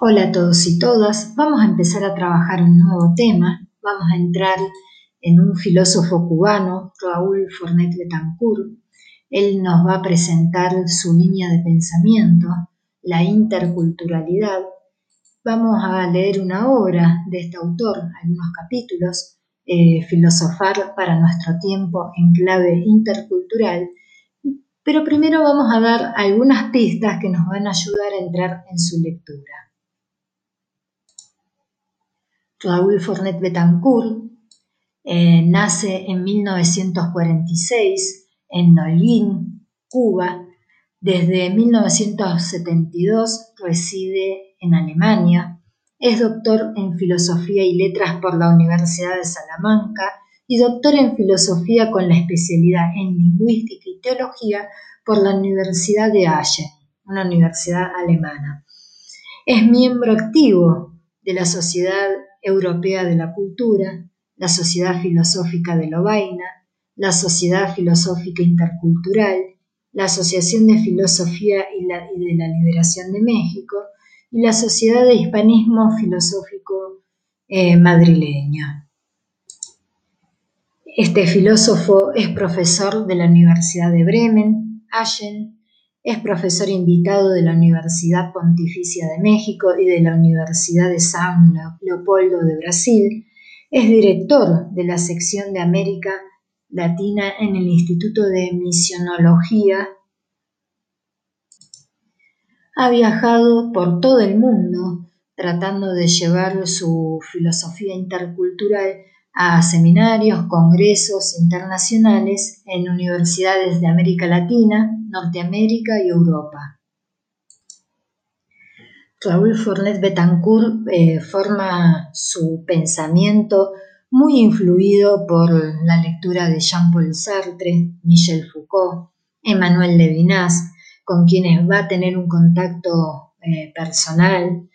Hola a todos y todas. Vamos a empezar a trabajar un nuevo tema. Vamos a entrar en un filósofo cubano, Raúl Fornet Betancourt. Él nos va a presentar su línea de pensamiento, la interculturalidad. Vamos a leer una obra de este autor, algunos capítulos, eh, Filosofar para nuestro tiempo en clave intercultural pero primero vamos a dar algunas pistas que nos van a ayudar a entrar en su lectura. Raúl Fornet Betancourt eh, nace en 1946 en Nolín, Cuba. Desde 1972 reside en Alemania. Es doctor en Filosofía y Letras por la Universidad de Salamanca y doctor en filosofía con la especialidad en lingüística y teología por la Universidad de Aachen, una universidad alemana. Es miembro activo de la Sociedad Europea de la Cultura, la Sociedad Filosófica de Lovaina, la Sociedad Filosófica Intercultural, la Asociación de Filosofía y, de la Liberación de México y la Sociedad de Hispanismo Filosófico eh, Madrileño. Este filósofo es profesor de la Universidad de Bremen, Aachen, es profesor invitado de la Universidad Pontificia de México y de la Universidad de San Leopoldo de Brasil, es director de la sección de América Latina en el Instituto de Misionología. Ha viajado por todo el mundo tratando de llevar su filosofía intercultural a seminarios, congresos internacionales en universidades de América Latina, Norteamérica y Europa. Raúl Fournet Betancourt eh, forma su pensamiento muy influido por la lectura de Jean-Paul Sartre, Michel Foucault, Emmanuel Levinas, con quienes va a tener un contacto eh, personal.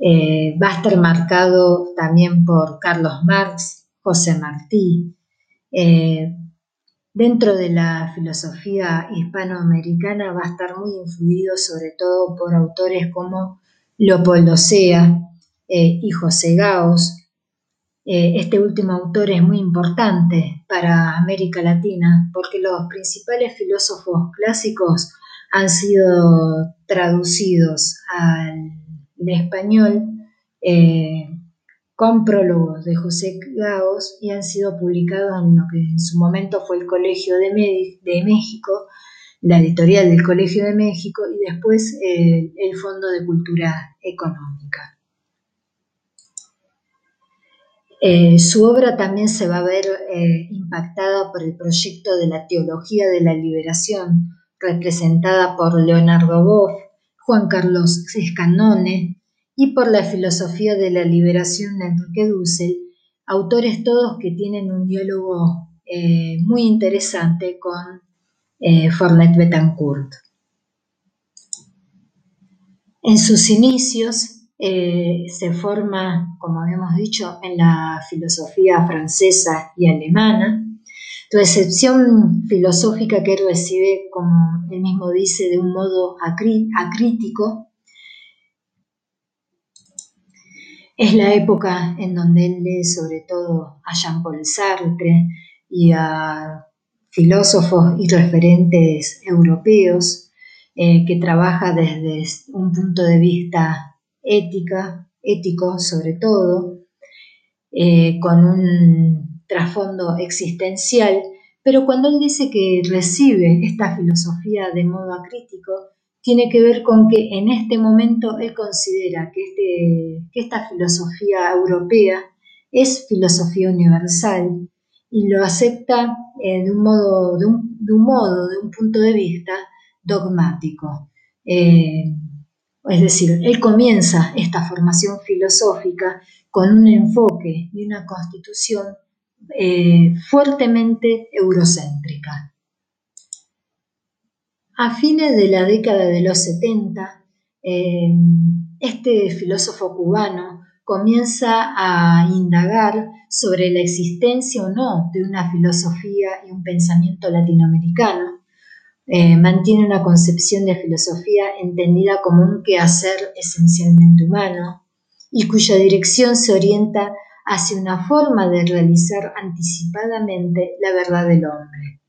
Eh, va a estar marcado también por Carlos Marx, José Martí. Eh, dentro de la filosofía hispanoamericana va a estar muy influido sobre todo por autores como Leopoldo Sea eh, y José Gaos. Eh, este último autor es muy importante para América Latina porque los principales filósofos clásicos han sido traducidos al español con prólogos de José Gaos y han sido publicados en lo que en su momento fue el Colegio de, México, la editorial del Colegio de México y después eh, el Fondo de Cultura Económica. Eh, su obra también se va a ver eh, impactada por el proyecto de la Teología de la Liberación, representada por Leonardo Boff, Juan Carlos Escanone, y por la filosofía de la liberación de Enrique Dussel, autores todos que tienen un diálogo eh, muy interesante con eh, Fornet Betancourt. En sus inicios eh, se forma, como habíamos dicho, en la filosofía francesa y alemana, recepción filosófica que recibe, como él mismo dice, de un modo acrítico, Es la época en donde él lee sobre todo a Jean-Paul Sartre y a filósofos y referentes europeos eh, que trabaja desde un punto de vista ética, ético sobre todo, eh, con un trasfondo existencial, pero cuando él dice que recibe esta filosofía de modo acrítico, tiene que ver con que en este momento él considera que, este, esta filosofía europea es filosofía universal y lo acepta eh, de, un modo, de, un, modo, de un punto de vista dogmático. Eh, es decir, él comienza esta formación filosófica con un enfoque y una constitución eh, fuertemente eurocéntrica. A fines de la década de los 70, eh, este filósofo cubano comienza a indagar sobre la existencia o no de una filosofía y un pensamiento latinoamericano, eh, mantiene una concepción de filosofía entendida como un quehacer esencialmente humano y cuya dirección se orienta hacia una forma de realizar anticipadamente la verdad del hombre.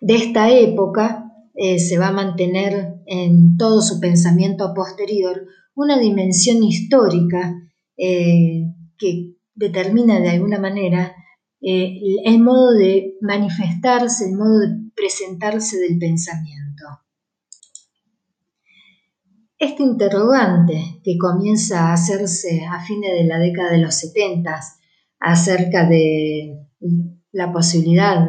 De esta época eh, se va a mantener en todo su pensamiento posterior una dimensión histórica eh, que determina de alguna manera eh, el modo de manifestarse, el modo de presentarse del pensamiento. Este interrogante que comienza a hacerse a fines de la década de los 70 acerca de la posibilidad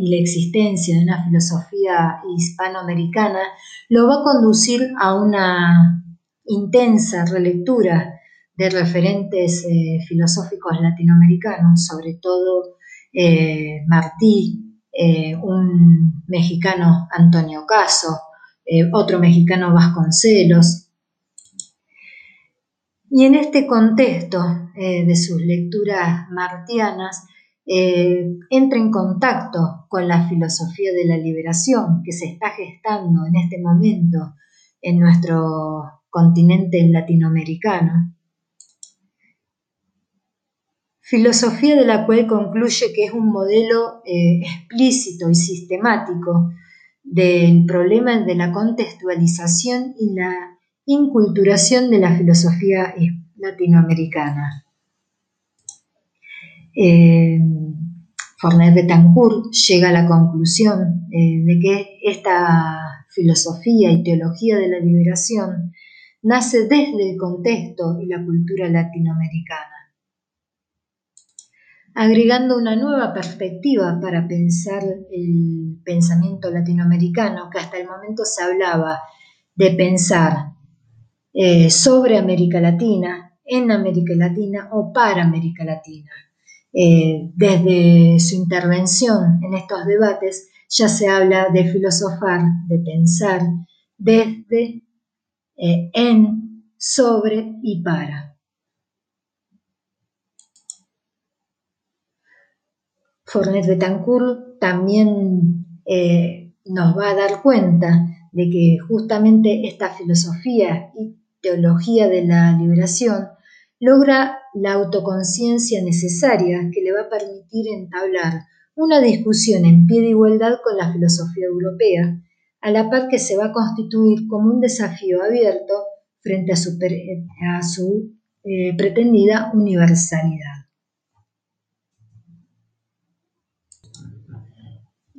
y la existencia de una filosofía hispanoamericana lo va a conducir a una intensa relectura de referentes eh, filosóficos latinoamericanos, sobre todo eh, Martí, eh, un mexicano Antonio Caso, otro mexicano Vasconcelos. Y en este contexto de sus lecturas martianas, entra en contacto con la filosofía de la liberación que se está gestando en este momento en nuestro continente latinoamericano filosofía de la cual concluye que es un modelo eh, explícito y sistemático del problema de la contextualización y la inculturación de la filosofía latinoamericana. Eh, Fornet Betancourt llega a la conclusión eh, de que esta filosofía y teología de la liberación nace desde el contexto y la cultura latinoamericana agregando una nueva perspectiva para pensar el pensamiento latinoamericano, que hasta el momento se hablaba de pensar eh, sobre América Latina, en América Latina o para América Latina. Eh, desde su intervención en estos debates ya se habla de filosofar, de pensar desde, eh, en, sobre y para. Fornet Betancourt también eh, nos va a dar cuenta de que justamente esta filosofía y teología de la liberación logra la autoconciencia necesaria que le va a permitir entablar una discusión en pie de igualdad con la filosofía europea, a la par que se va a constituir como un desafío abierto frente a su, eh, pretendida universalidad.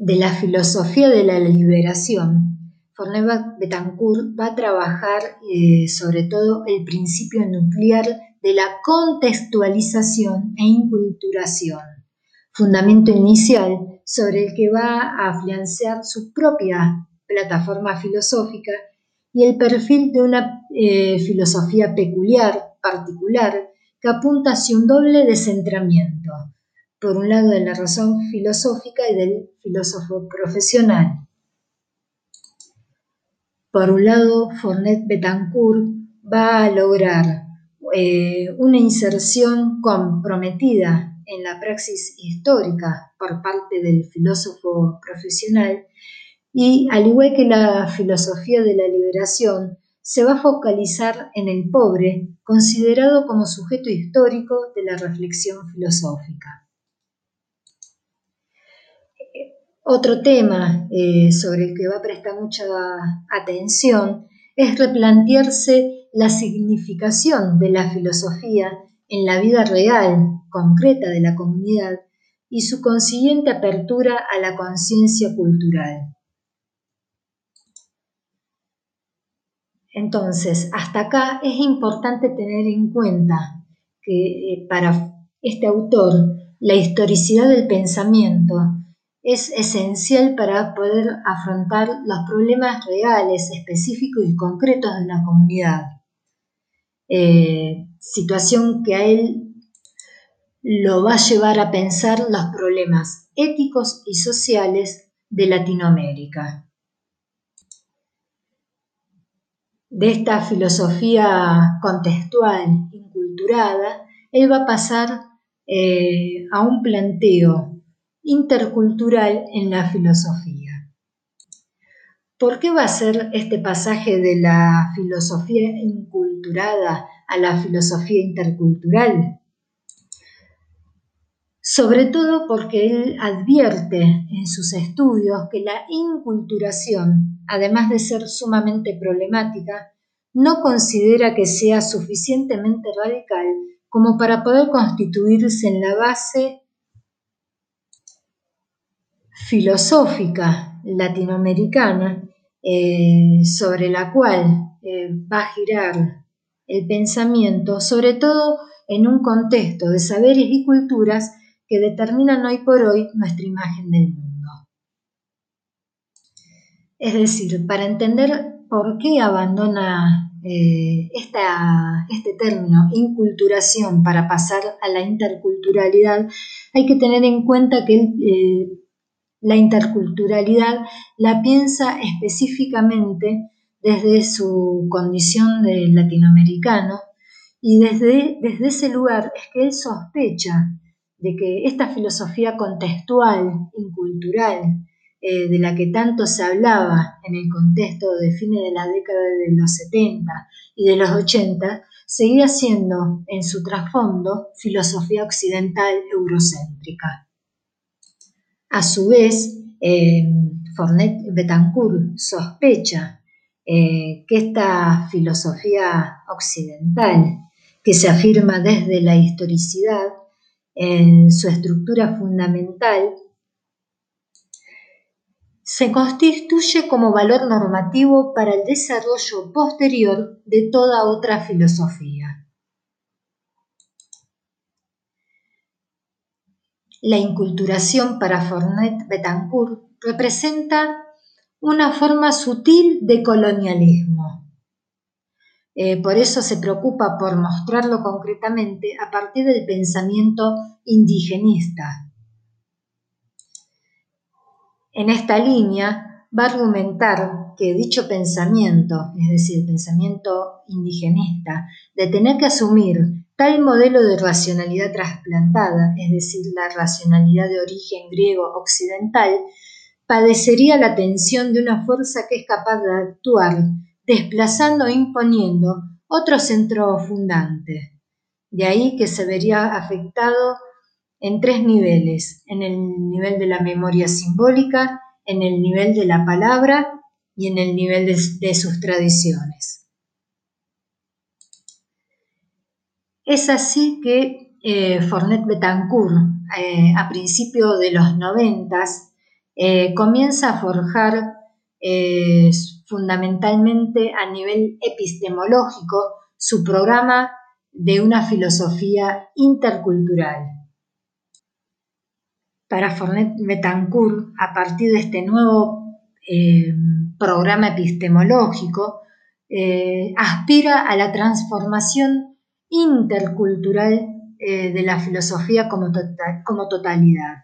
de la filosofía de la liberación, Fornet Betancourt va a trabajar eh, sobre todo el principio nuclear de la contextualización e inculturación, fundamento inicial sobre el que va a afianzar su propia plataforma filosófica y el perfil de una eh, filosofía peculiar, particular, que apunta hacia un doble descentramiento, por un lado de la razón filosófica y del filósofo profesional. Por un lado, Fornet Betancourt va a lograr eh, una inserción comprometida en la praxis histórica por parte del filósofo profesional y, al igual que la filosofía de la liberación, se va a focalizar en el pobre, considerado como sujeto histórico de la reflexión filosófica. Otro tema eh, sobre el que va a prestar mucha atención es replantearse la significación de la filosofía en la vida real, concreta de la comunidad y su consiguiente apertura a la conciencia cultural. Entonces, hasta acá es importante tener en cuenta que eh, para este autor la historicidad del pensamiento es esencial para poder afrontar los problemas reales, específicos y concretos de la comunidad. Eh, situación que a él lo va a llevar a pensar los problemas éticos y sociales de Latinoamérica. De esta filosofía contextual, inculturada, él va a pasar eh, a un planteo intercultural en la filosofía. ¿Por qué va a ser este pasaje de la filosofía inculturada a la filosofía intercultural? Sobre todo porque él advierte en sus estudios que la inculturación, además de ser sumamente problemática, no considera que sea suficientemente radical como para poder constituirse en la base filosófica latinoamericana eh, sobre la cual eh, va a girar el pensamiento, sobre todo en un contexto de saberes y culturas que determinan hoy por hoy nuestra imagen del mundo. Es decir, para entender por qué abandona eh, este término inculturación para pasar a la interculturalidad, hay que tener en cuenta que la interculturalidad la piensa específicamente desde su condición de latinoamericano y desde, desde ese lugar es que él sospecha de que esta filosofía contextual, incultural, eh, de la que tanto se hablaba en el contexto de fines de la década de los 70 y de los 80, seguía siendo en su trasfondo filosofía occidental eurocéntrica. A su vez, eh, Fornet Betancourt sospecha eh, que esta filosofía occidental, que se afirma desde la historicidad, en su estructura fundamental, se constituye como valor normativo para el desarrollo posterior de toda otra filosofía. La inculturación para Fornet Betancourt representa una forma sutil de colonialismo. Eh, por eso se preocupa por mostrarlo concretamente a partir del pensamiento indigenista. En esta línea va a argumentar que dicho pensamiento, es decir, el pensamiento indigenista, de tener que asumir Tal modelo de racionalidad trasplantada, es decir, la racionalidad de origen griego occidental, padecería la tensión de una fuerza que es capaz de actuar, desplazando e imponiendo otro centro fundante. De ahí que se vería afectado en tres niveles, en el nivel de la memoria simbólica, en el nivel de la palabra y en el nivel de, sus tradiciones. Es así que eh, Fornet Betancourt, eh, a principios de los noventas, eh, comienza a forjar fundamentalmente a nivel epistemológico su programa de una filosofía intercultural. Para Fornet Betancourt, a partir de este nuevo programa epistemológico, aspira a la transformación intercultural eh, de la filosofía como, tota-, como totalidad.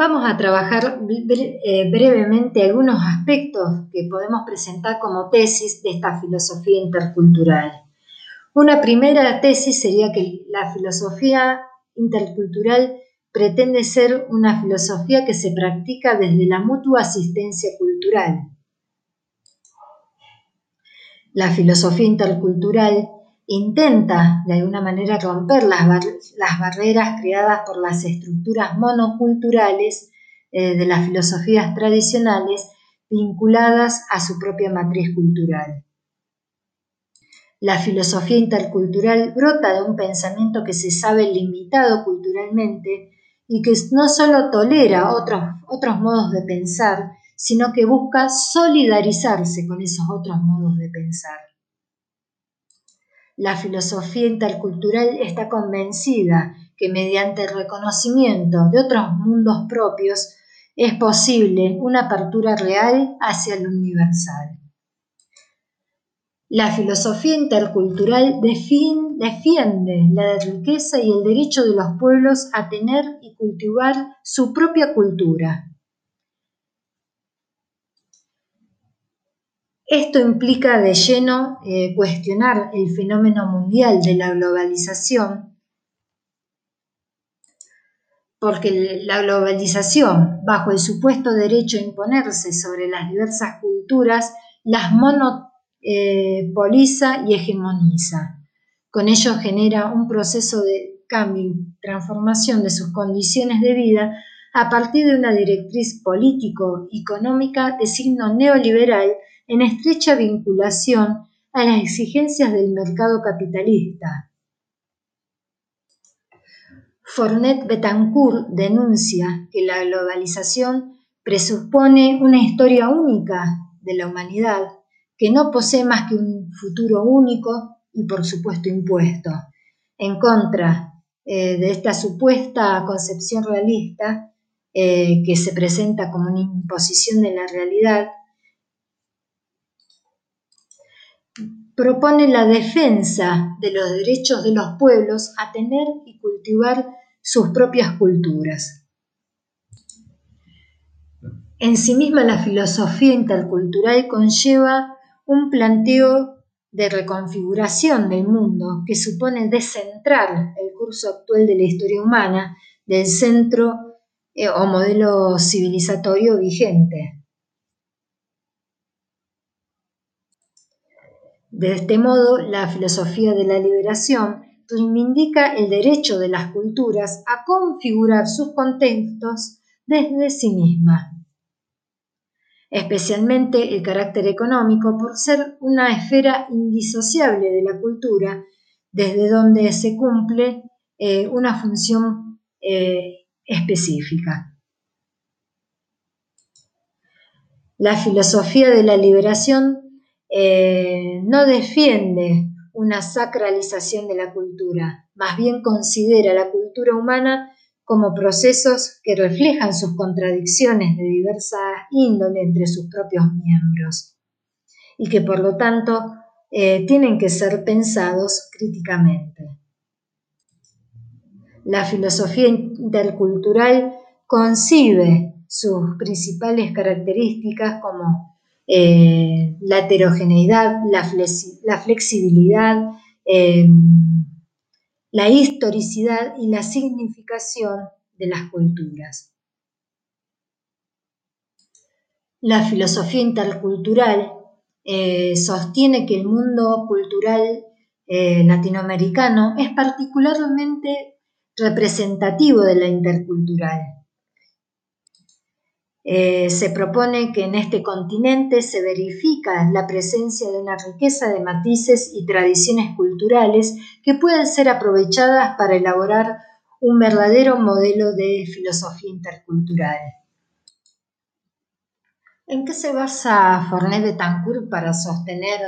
Vamos a trabajar eh, brevemente algunos aspectos que podemos presentar como tesis de esta filosofía intercultural. Una primera tesis sería que la filosofía intercultural pretende ser una filosofía que se practica desde la mutua asistencia cultural. La filosofía intercultural intenta de alguna manera romper las, barreras creadas por las estructuras monoculturales eh, de las filosofías tradicionales vinculadas a su propia matriz cultural. La filosofía intercultural brota de un pensamiento que se sabe limitado culturalmente y que no solo tolera otros, otros modos de pensar, sino que busca solidarizarse con esos otros modos de pensar. La filosofía intercultural está convencida que mediante el reconocimiento de otros mundos propios es posible una apertura real hacia lo universal. La filosofía intercultural defiende la riqueza y el derecho de los pueblos a tener y cultivar su propia cultura, Esto implica de lleno eh, cuestionar el fenómeno mundial de la globalización, porque la globalización, bajo el supuesto derecho a imponerse sobre las diversas culturas, las monopoliza eh, y hegemoniza. Con ello genera un proceso de cambio y transformación de sus condiciones de vida a partir de una directriz político-económica de signo neoliberal en estrecha vinculación a las exigencias del mercado capitalista. Fornet Betancourt denuncia que la globalización presupone una historia única de la humanidad que no posee más que un futuro único y por supuesto impuesto. En contra eh, de esta supuesta concepción realista eh, que se presenta como una imposición de la realidad, propone la defensa de los derechos de los pueblos a tener y cultivar sus propias culturas. En sí misma la filosofía intercultural conlleva un planteo de reconfiguración del mundo que supone descentrar el curso actual de la historia humana del centro eh, o modelo civilizatorio vigente. De este modo, la filosofía de la liberación reivindica el derecho de las culturas a configurar sus contextos desde sí mismas especialmente el carácter económico, por ser una esfera indisociable de la cultura, desde donde se cumple eh, una función eh, específica. La filosofía de la liberación eh, no defiende una sacralización de la cultura, más bien considera la cultura humana como procesos que reflejan sus contradicciones de diversa índole entre sus propios miembros y que por lo tanto eh, tienen que ser pensados críticamente. La filosofía intercultural concibe sus principales características como la heterogeneidad, la, flexibilidad, em, la historicidad y la significación de las culturas. La filosofía intercultural eh, sostiene que el mundo cultural eh, latinoamericano es particularmente representativo de la intercultural eh, se propone que en este continente se verifica la presencia de una riqueza de matices y tradiciones culturales que pueden ser aprovechadas para elaborar un verdadero modelo de filosofía intercultural. ¿En qué se basa Fornet Betancourt para sostener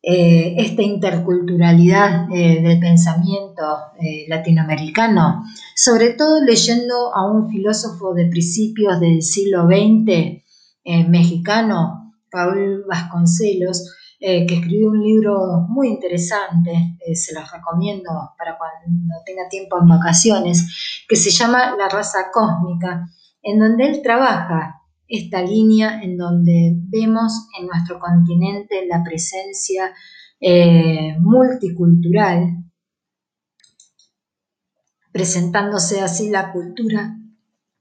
eh, esta interculturalidad eh, del pensamiento eh, latinoamericano, sobre todo leyendo a un filósofo de principios del siglo XX mexicano, Raúl Vasconcelos, que escribió un libro muy interesante, se los recomiendo para cuando tenga tiempo en vacaciones, que se llama La raza cósmica, en donde él trabaja esta línea en donde vemos en nuestro continente la presencia eh, multicultural, presentándose así la cultura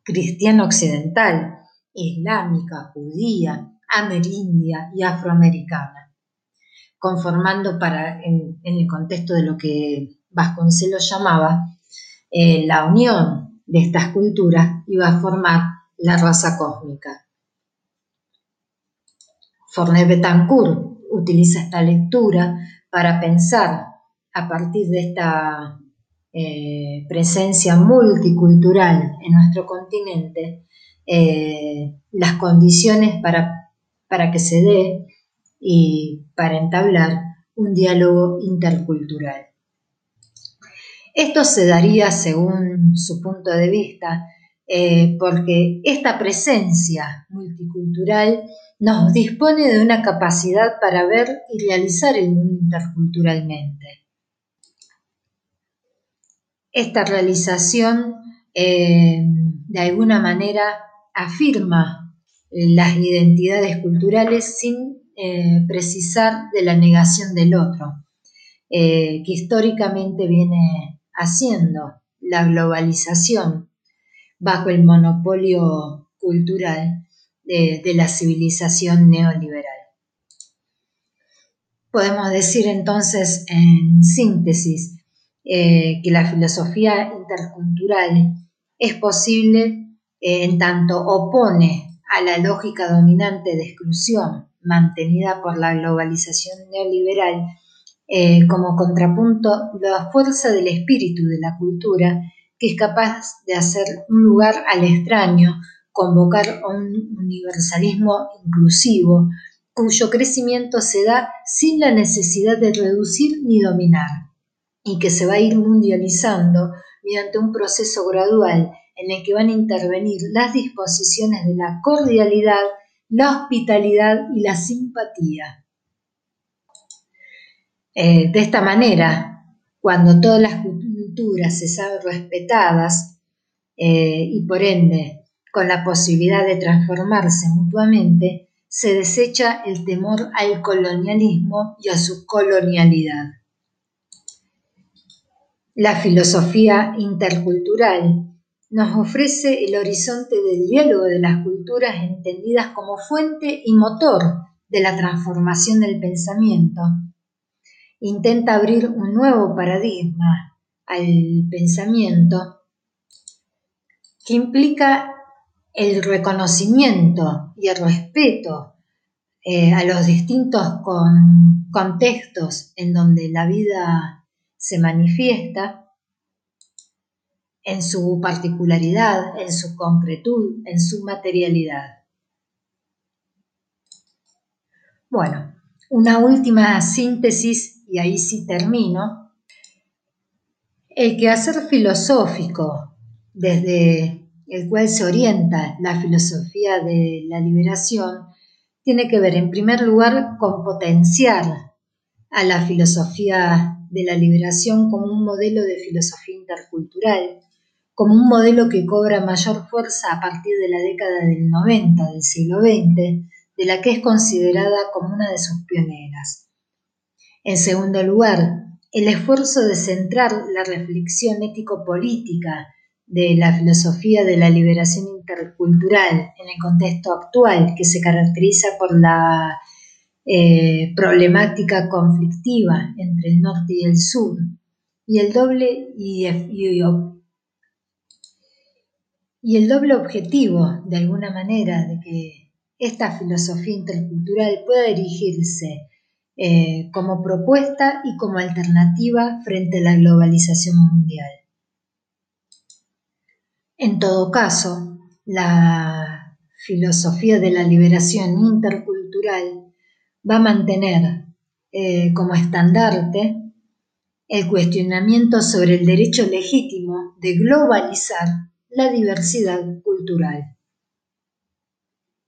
cristiana occidental, islámica, judía, amerindia y afroamericana, conformando para, en, el contexto de lo que Vasconcelos llamaba eh, la unión de estas culturas, iba a formar la raza cósmica. Fornet Betancourt utiliza esta lectura para pensar a partir de esta eh, presencia multicultural en nuestro continente eh, las condiciones para, para que se dé y para entablar un diálogo intercultural. Esto se daría, según su punto de vista, eh, porque esta presencia multicultural nos dispone de una capacidad para ver y realizar el mundo interculturalmente. Esta realización eh, de alguna manera afirma las identidades culturales sin eh, precisar de la negación del otro, que históricamente viene haciendo la globalización bajo el monopolio cultural de, la civilización neoliberal. Podemos decir entonces en síntesis eh, que la filosofía intercultural es posible eh, en tanto opone a la lógica dominante de exclusión mantenida por la globalización neoliberal eh, como contrapunto la fuerza del espíritu de la cultura que es capaz de hacer un lugar al extraño, convocar a un universalismo inclusivo, cuyo crecimiento se da sin la necesidad de reducir ni dominar, y que se va a ir mundializando mediante un proceso gradual en el que van a intervenir las disposiciones de la cordialidad, la hospitalidad y la simpatía. Eh, de esta manera, cuando todas las se saben respetadas eh, y por ende con la posibilidad de transformarse mutuamente, se desecha el temor al colonialismo y a su colonialidad. La filosofía intercultural nos ofrece el horizonte del diálogo de las culturas entendidas como fuente y motor de la transformación del pensamiento. Intenta abrir un nuevo paradigma al pensamiento que implica el reconocimiento y el respeto eh, a los distintos contextos en donde la vida se manifiesta en su particularidad, en su concretud, en su materialidad. Bueno, una última síntesis y ahí sí termino. El quehacer filosófico desde el cual se orienta la filosofía de la liberación tiene que ver en primer lugar con potenciar a la filosofía de la liberación como un modelo de filosofía intercultural como un modelo que cobra mayor fuerza a partir de la década del 90 del siglo XX, de la que es considerada como una de sus pioneras. En segundo lugar, el esfuerzo de centrar la reflexión ético-política de la filosofía de la liberación intercultural en el contexto actual, que se caracteriza por la eh, problemática conflictiva entre el norte y el sur, y el doble y, el doble objetivo, de alguna manera, de que esta filosofía intercultural pueda dirigirse eh, como propuesta y como alternativa frente a la globalización mundial. En todo caso, la filosofía de la liberación intercultural va a mantener eh, como estandarte el cuestionamiento sobre el derecho legítimo de globalizar la diversidad cultural.